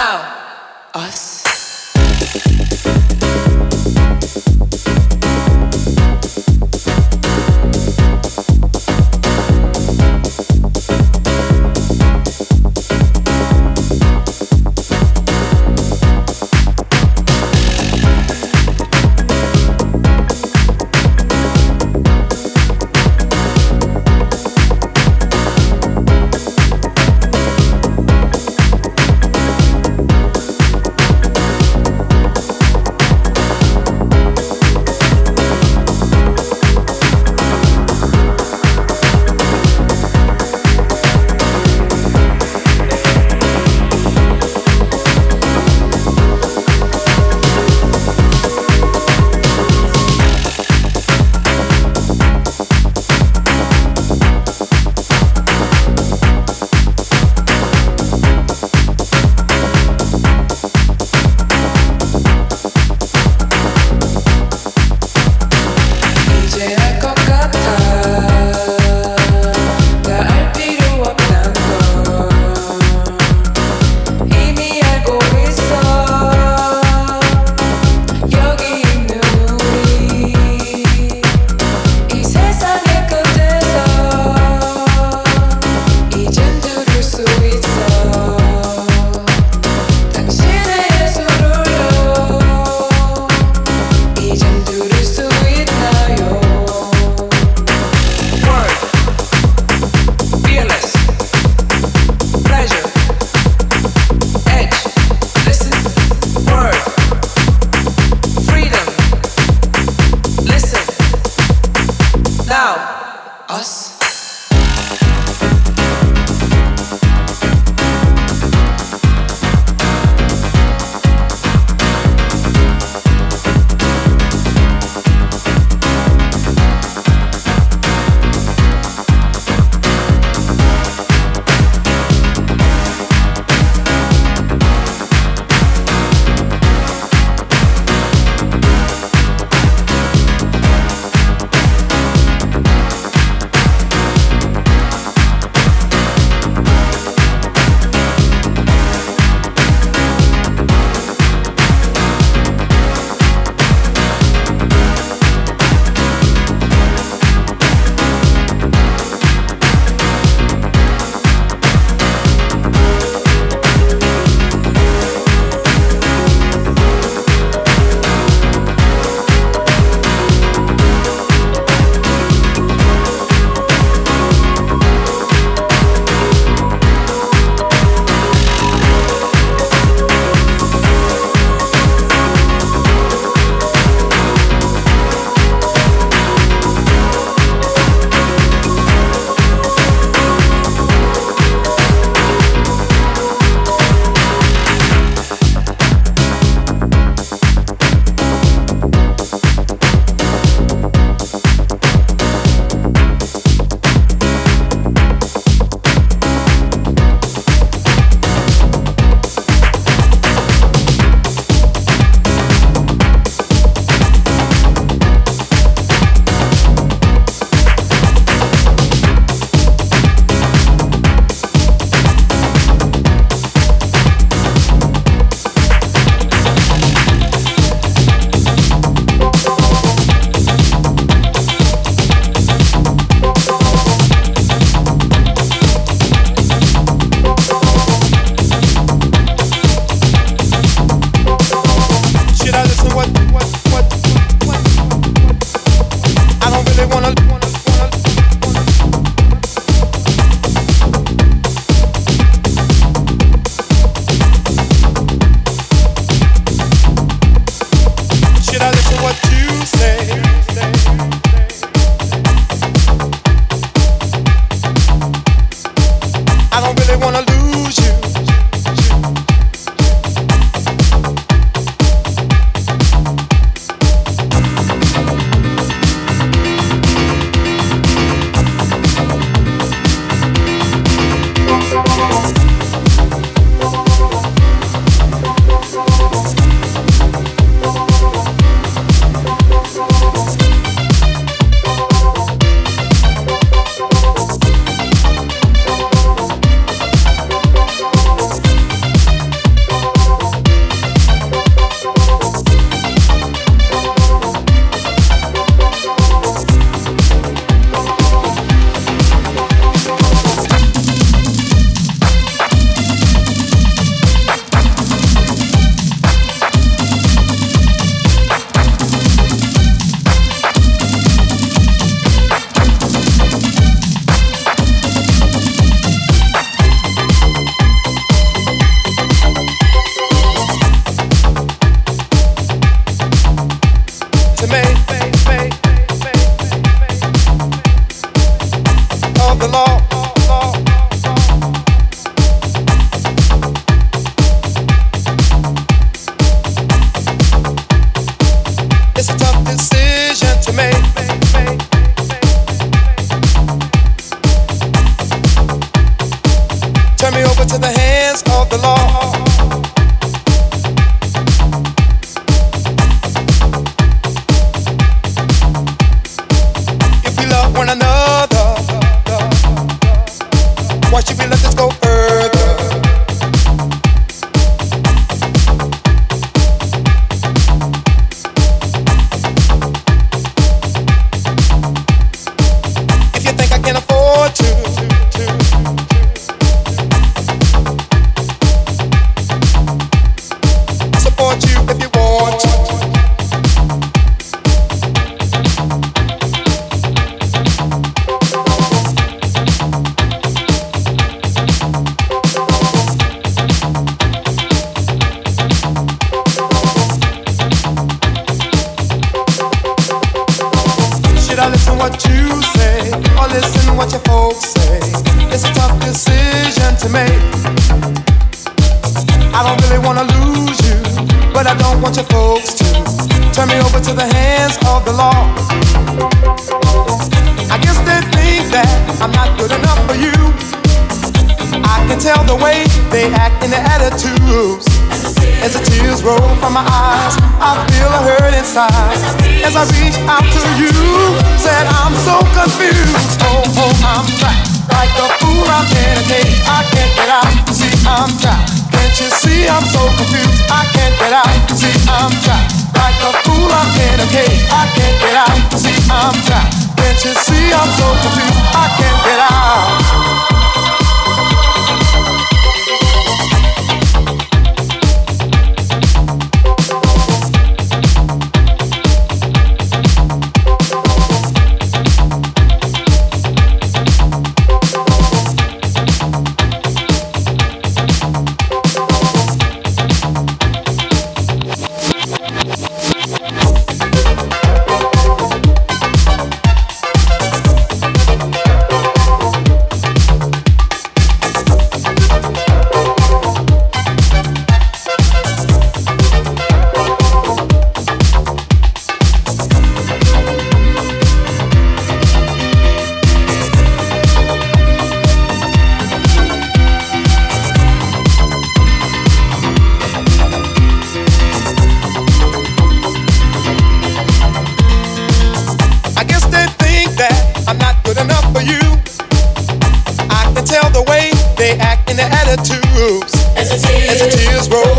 now us.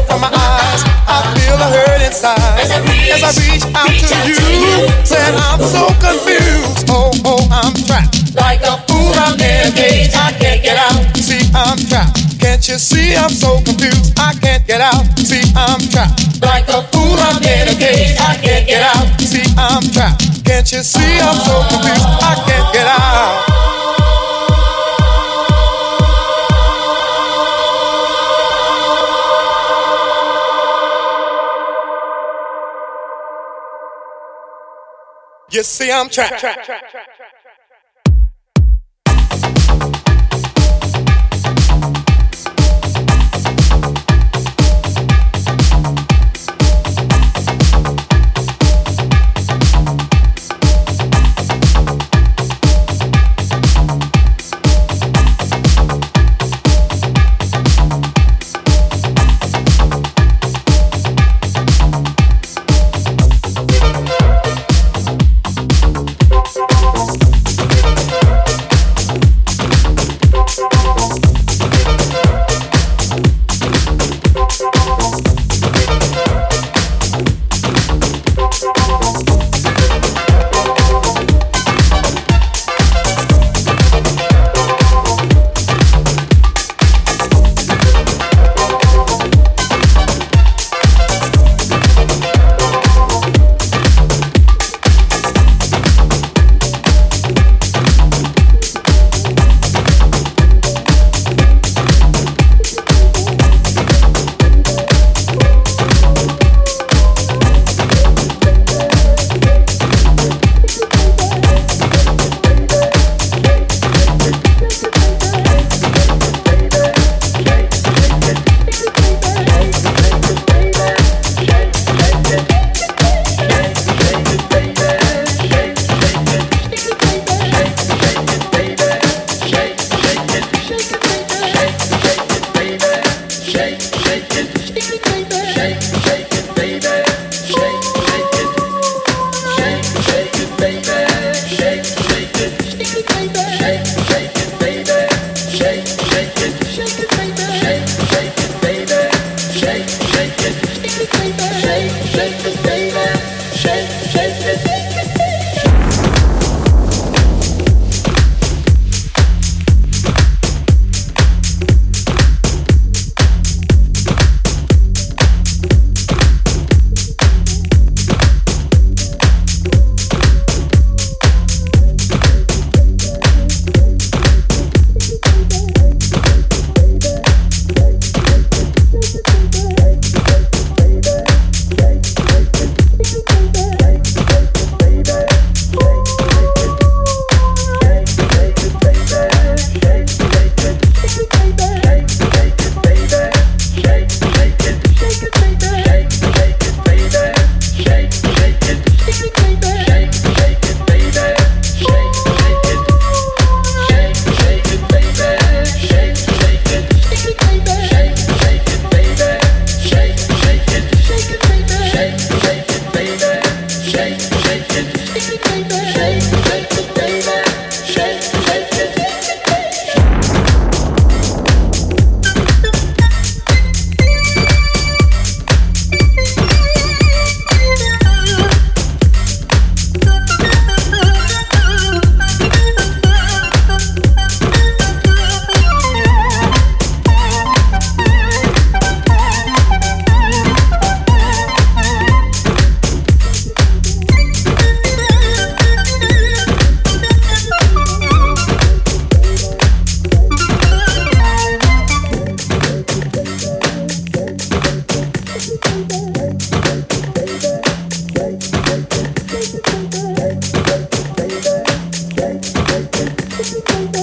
over from my eyes. I feel the hurt inside as I reach, out, to, you. Said I'm so confused. Oh, oh, I'm trapped. Like a fool, I'm in a cage. I can't get out. See, I'm trapped. Can't you see I'm so confused? I can't get out. See, I'm trapped. Like a fool, I'm in a cage. I can't get out. See, I'm trapped. Can't you see I'm so confused? I can't. You see, I'm trapped. shake. Musik